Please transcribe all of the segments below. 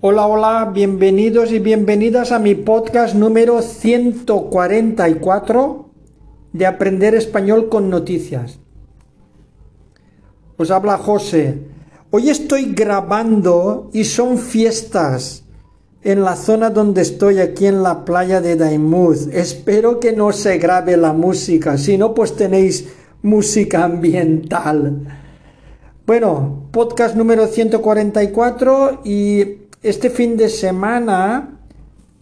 Hola, hola, bienvenidos y bienvenidas a mi podcast número 144 de Aprender Español con Noticias. Os habla José. Hoy estoy grabando y son fiestas en la zona donde estoy aquí en la playa de Daimuz. Espero que no se grabe la música, si no pues tenéis música ambiental. Bueno, podcast número 144 y este fin de semana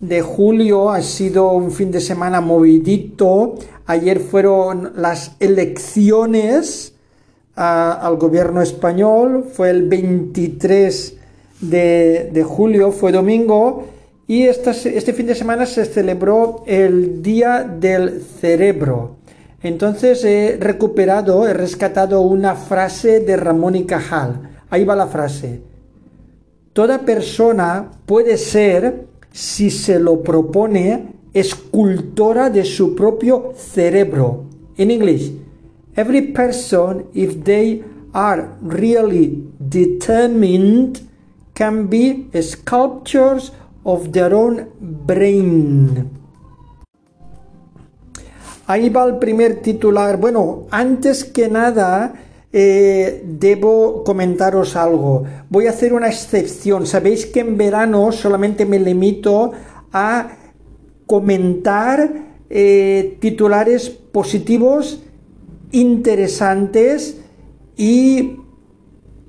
de julio ha sido un fin de semana movidito. Ayer fueron las elecciones ah, al gobierno español, fue el 23 de, julio, fue domingo, y este fin de semana se celebró el Día del Cerebro. Entonces he recuperado, he rescatado una frase de Ramón y Cajal. Ahí va la frase. Toda persona puede ser, si se lo propone, escultora de su propio cerebro. En inglés, every person, if they are really determined, can be sculptures of their own brain. Ahí va el primer titular. Bueno, antes que nada, eh, debo comentaros algo. Voy a hacer una excepción. Sabéis que en verano solamente me limito a comentar eh, titulares positivos, interesantes y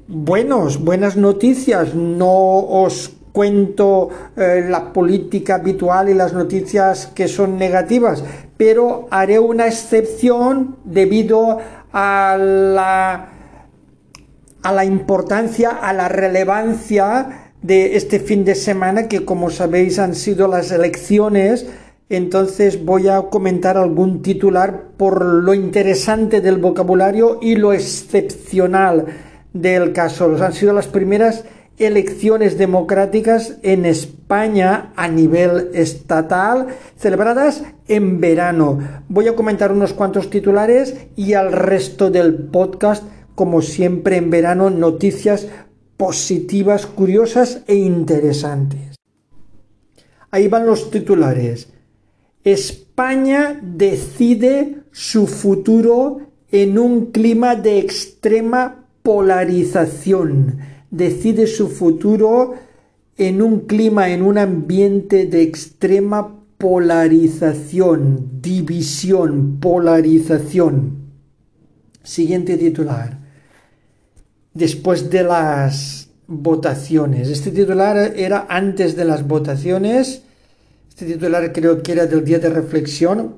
buenos, buenas noticias. No os cuento eh, la política habitual y las noticias que son negativas, pero haré una excepción debido a la, a la importancia, a la relevancia de este fin de semana que como sabéis han sido las elecciones entonces voy a comentar algún titular por lo interesante del vocabulario y lo excepcional del caso. Han sido las primeras elecciones democráticas en España a nivel estatal celebradas en verano. Voy a comentar unos cuantos titulares y al resto del podcast, como siempre en verano, noticias positivas, curiosas e interesantes. Ahí van los titulares. España decide su futuro en un clima de extrema polarización decide su futuro en un clima, en un ambiente de extrema polarización, división, polarización. Siguiente titular. Después de las votaciones. Este titular era antes de las votaciones. Este titular creo que era del día de reflexión,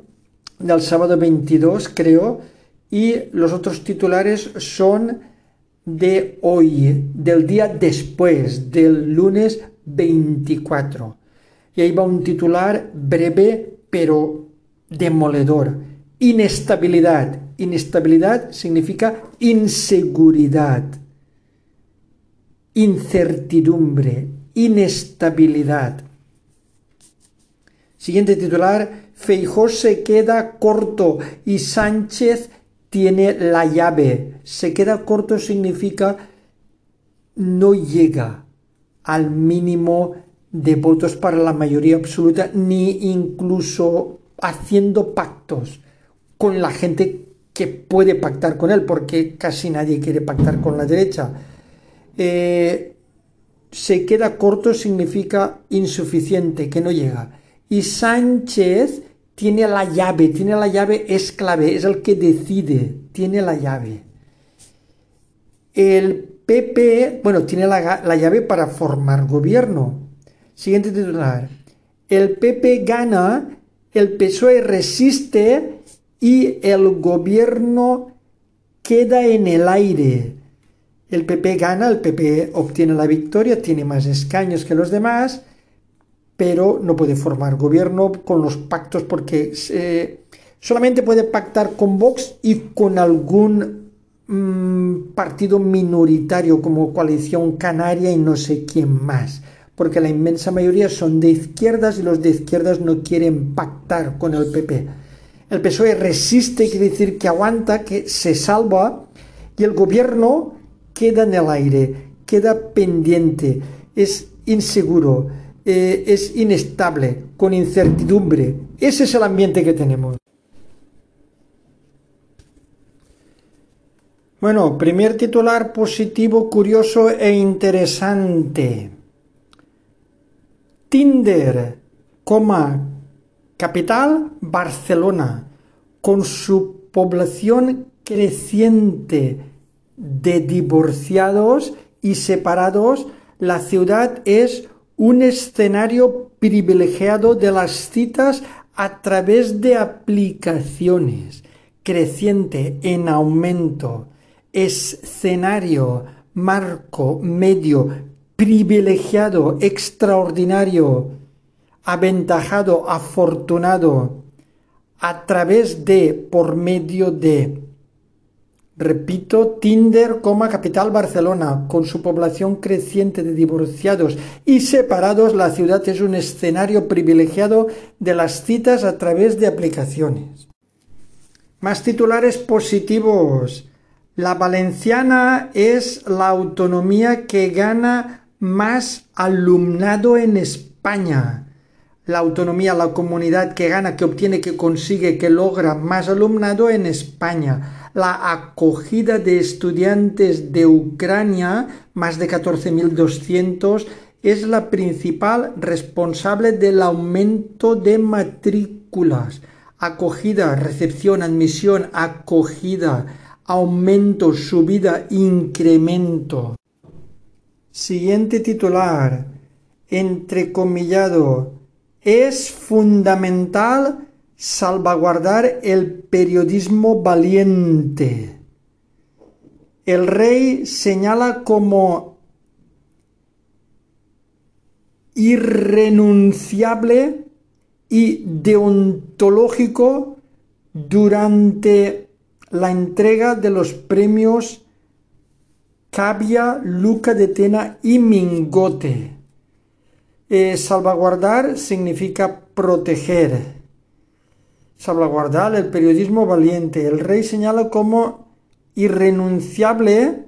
del sábado 22, creo. Y los otros titulares son de hoy, del día después, del lunes 24. Y ahí va un titular breve pero demoledor. Inestabilidad. Inestabilidad significa inseguridad, incertidumbre, inestabilidad. Siguiente titular, Feijó se queda corto y Sánchez tiene la llave. Se queda corto significa no llega al mínimo de votos para la mayoría absoluta, ni incluso haciendo pactos con la gente que puede pactar con él, porque casi nadie quiere pactar con la derecha. Eh, se queda corto significa insuficiente, que no llega. Y Sánchez tiene la llave, tiene la llave, es clave, es el que decide, tiene la llave. El PP, bueno, tiene la, llave para formar gobierno. Siguiente titular. El PP gana, el PSOE resiste y el gobierno queda en el aire. El PP gana, el PP obtiene la victoria, tiene más escaños que los demás pero no puede formar gobierno con los pactos porque eh, solamente puede pactar con Vox y con algún mm, partido minoritario como coalición canaria y no sé quién más, porque la inmensa mayoría son de izquierdas y los de izquierdas no quieren pactar con el PP. El PSOE resiste, quiere decir que aguanta, que se salva y el gobierno queda en el aire, queda pendiente. Es inseguro, eh, es inestable, con incertidumbre. Ese es el ambiente que tenemos. Bueno, primer titular positivo, curioso e interesante. Tinder, coma, capital Barcelona, con su población creciente de divorciados y separados, la ciudad es un escenario privilegiado de las citas a través de aplicaciones, creciente, en aumento. Escenario, marco, medio, privilegiado, extraordinario, aventajado, afortunado, a través de, por medio de. Repito, Tinder, capital Barcelona, con su población creciente de divorciados y separados, la ciudad es un escenario privilegiado de las citas a través de aplicaciones. Más titulares positivos. La valenciana es la autonomía que gana más alumnado en España. La autonomía, la comunidad que gana, que obtiene, que consigue, que logra más alumnado en España. La acogida de estudiantes de Ucrania, más de 14.200, es la principal responsable del aumento de matrículas. Acogida, recepción, admisión, acogida aumento, subida, incremento. Siguiente titular, entrecomillado, es fundamental salvaguardar el periodismo valiente. El rey señala como irrenunciable y deontológico durante la entrega de los premios Cavia, Luca de Tena y Mingote. Eh, salvaguardar significa proteger. Salvaguardar el periodismo valiente. El rey señala como irrenunciable,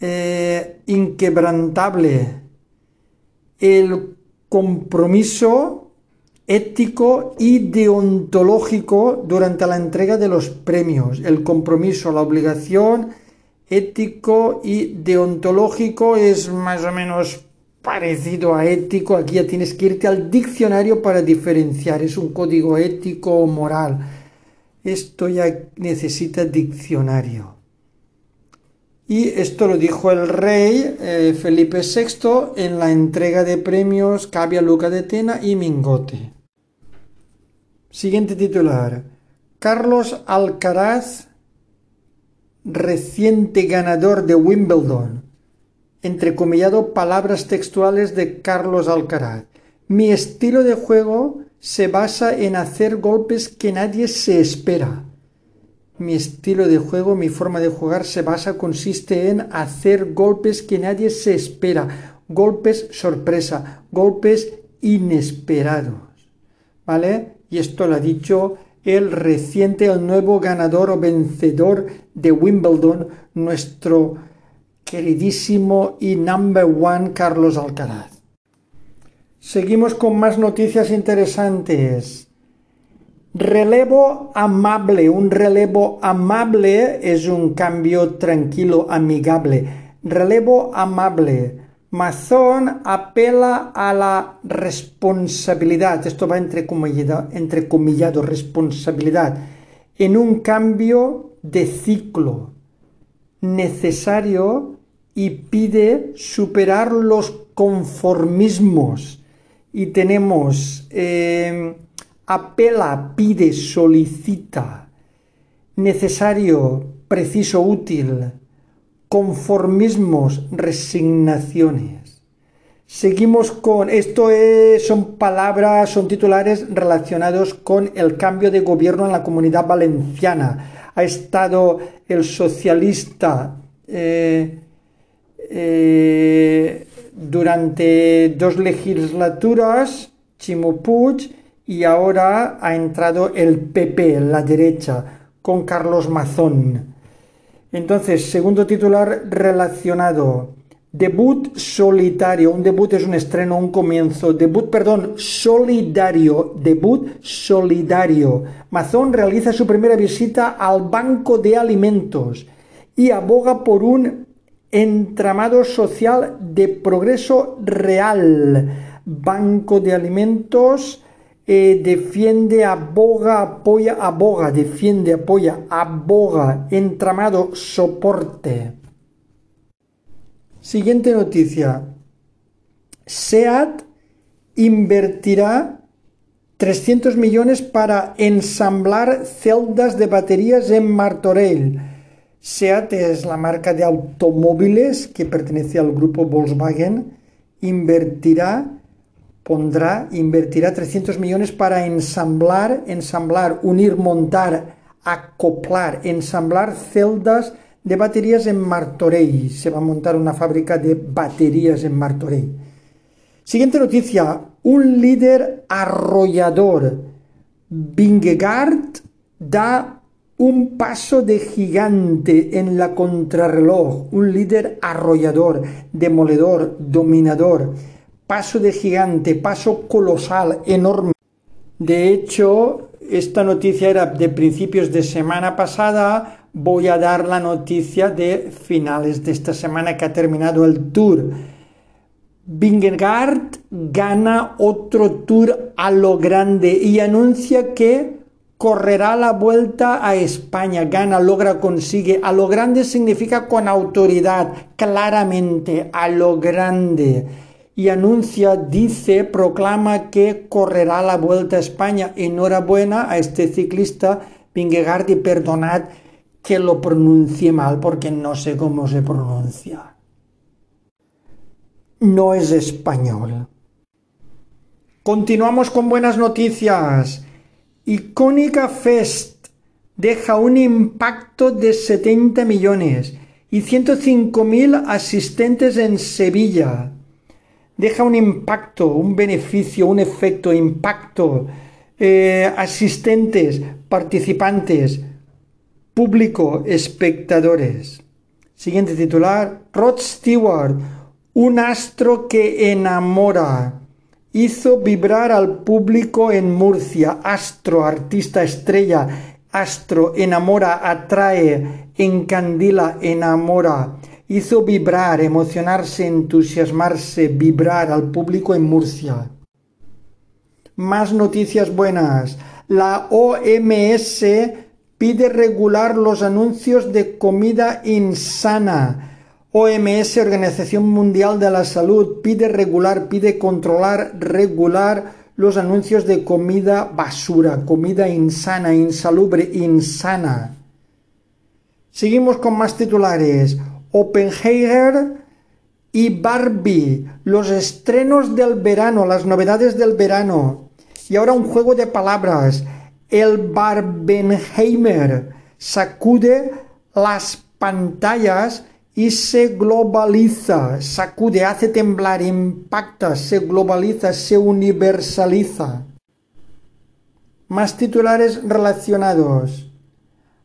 eh, inquebrantable, el compromiso ético y deontológico durante la entrega de los premios. El compromiso, la obligación ético y deontológico es más o menos parecido a ético. Aquí ya tienes que irte al diccionario para diferenciar. Es un código ético o moral. Esto ya necesita diccionario. Y esto lo dijo el rey eh, Felipe VI en la entrega de premios Cabia Luca de Tena y Mingote. Siguiente titular. Carlos Alcaraz, reciente ganador de Wimbledon. Entrecomillado palabras textuales de Carlos Alcaraz. Mi estilo de juego se basa en hacer golpes que nadie se espera mi estilo de juego, mi forma de jugar se basa, consiste en hacer golpes que nadie se espera, golpes sorpresa, golpes inesperados. ¿Vale? Y esto lo ha dicho el reciente, el nuevo ganador o vencedor de Wimbledon, nuestro queridísimo y number one Carlos Alcaraz. Seguimos con más noticias interesantes. Relevo amable. Un relevo amable es un cambio tranquilo, amigable. Relevo amable. Mazón apela a la responsabilidad. Esto va entre comillado responsabilidad. En un cambio de ciclo necesario y pide superar los conformismos. Y tenemos eh, apela, pide, solicita, necesario, preciso, útil, conformismos, resignaciones. Seguimos con, esto son palabras, son titulares relacionados con el cambio de gobierno en la comunidad valenciana. Ha estado el socialista eh, eh, durante dos legislaturas, Chimo Puig, y ahora ha entrado el PP, la derecha, con Carlos Mazón. Entonces, segundo titular relacionado. Debut solitario. Un debut es un estreno, un comienzo. Debut, perdón, solidario. Debut solidario. Mazón realiza su primera visita al Banco de Alimentos y aboga por un entramado social de progreso real. Banco de Alimentos eh, defiende, aboga, apoya, aboga, defiende, apoya, aboga, entramado, soporte. Siguiente noticia. SEAT invertirá 300 millones para ensamblar celdas de baterías en Martorell. SEAT es la marca de automóviles que pertenece al grupo Volkswagen. Invertirá, pondrá, invertirá 300 millones para ensamblar, ensamblar, unir, montar, acoplar, ensamblar celdas de baterías en Martorell. Se va a montar una fábrica de baterías en Martorell. Siguiente noticia. Un líder arrollador. Vingegaard da un paso de gigante en la contrarreloj. Un líder arrollador, demoledor, dominador. Paso de gigante, paso colosal, enorme. De hecho, esta noticia era de principios de semana pasada, voy a dar la noticia de finales de esta semana que ha terminado el tour. Vingegaard gana otro tour a lo grande y anuncia que correrá la vuelta a España, gana, logra, consigue. A lo grande significa con autoridad, claramente, a lo grande. Y anuncia, dice, proclama que correrá la vuelta a España. Enhorabuena a este ciclista Vingegaard y perdonad que lo pronuncie mal porque no sé cómo se pronuncia. No es español. Continuamos con buenas noticias. Icónica Fest deja un impacto de 70 millones y 105.000 asistentes en Sevilla. Deja un impacto, un beneficio, un efecto, impacto, eh, asistentes, participantes, Público, espectadores. Siguiente titular, Rod Stewart, un astro que enamora. Hizo vibrar al público en Murcia. Astro, artista estrella. Astro, enamora, atrae, encandila, enamora. Hizo vibrar, emocionarse, entusiasmarse, vibrar al público en Murcia. Más noticias buenas. La OMS pide regular los anuncios de comida insana. OMS, Organización Mundial de la Salud, pide regular, pide controlar, regular los anuncios de comida basura, comida insana, insalubre, insana. Seguimos con más titulares. Oppenheimer y Barbie, los estrenos del verano, las novedades del verano. Y ahora un juego de palabras el Barbenheimer sacude las pantallas y se globaliza, sacude, hace temblar, impacta, se globaliza, se universaliza. Más titulares relacionados.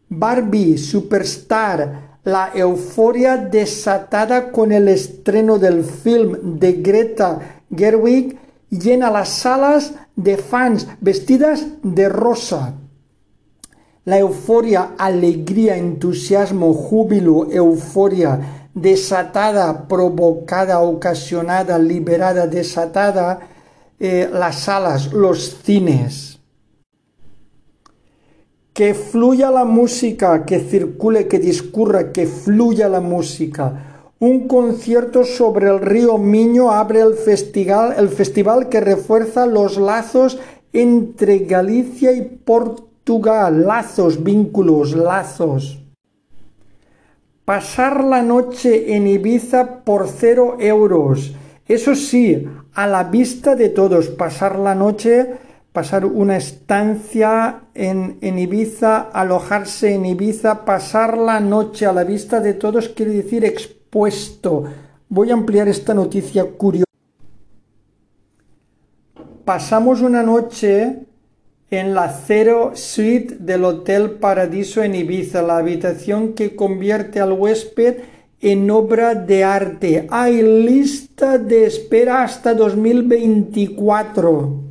Barbie, Superstar, la euforia desatada con el estreno del film de Greta Gerwig llena las salas de fans vestidas de rosa. La euforia, alegría, entusiasmo, júbilo, euforia, desatada, provocada, ocasionada, liberada, desatada, eh, las salas, los cines. Que fluya la música, que circule, que discurra, que fluya la música un concierto sobre el río Miño abre el festival, el festival que refuerza los lazos entre Galicia y Portugal. Lazos, vínculos, lazos. Pasar la noche en Ibiza por cero euros. Eso sí, a la vista de todos. Pasar la noche, pasar una estancia en, en Ibiza, alojarse en Ibiza, pasar la noche a la vista de todos quiere decir puesto. Voy a ampliar esta noticia curiosa. Pasamos una noche en la Cero Suite del Hotel Paradiso en Ibiza, la habitación que convierte al huésped en obra de arte. Hay lista de espera hasta 2024.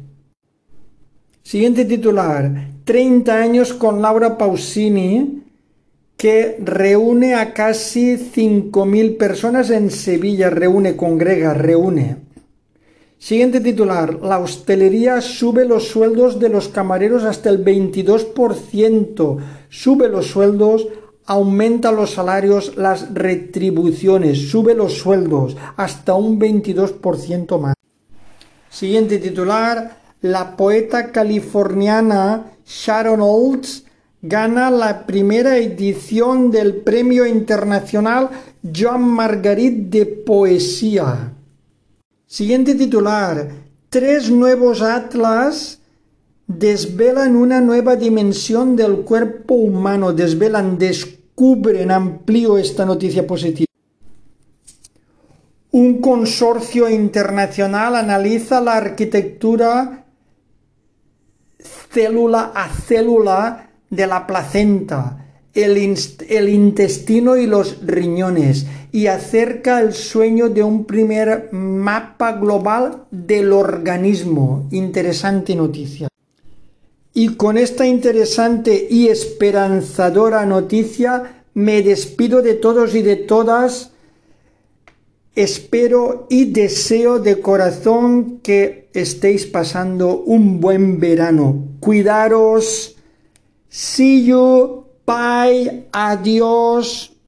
Siguiente titular. 30 años con Laura Pausini, que reúne a casi 5.000 personas en Sevilla. Reúne, congrega, reúne. Siguiente titular. La hostelería sube los sueldos de los camareros hasta el 22%. Sube los sueldos aumenta los salarios, las retribuciones, sube los sueldos hasta un 22% más. Siguiente titular, la poeta californiana Sharon Olds gana la primera edición del Premio Internacional Joan Margarit de Poesía. Siguiente titular, tres nuevos atlas desvelan una nueva dimensión del cuerpo humano, desvelan, descubren, amplío esta noticia positiva. Un consorcio internacional analiza la arquitectura célula a célula de la placenta, el, intestino y los riñones y acerca el sueño de un primer mapa global del organismo. Interesante noticia. Y con esta interesante y esperanzadora noticia me despido de todos y de todas. Espero y deseo de corazón que estéis pasando un buen verano. Cuidaros. See you. Bye. Adiós.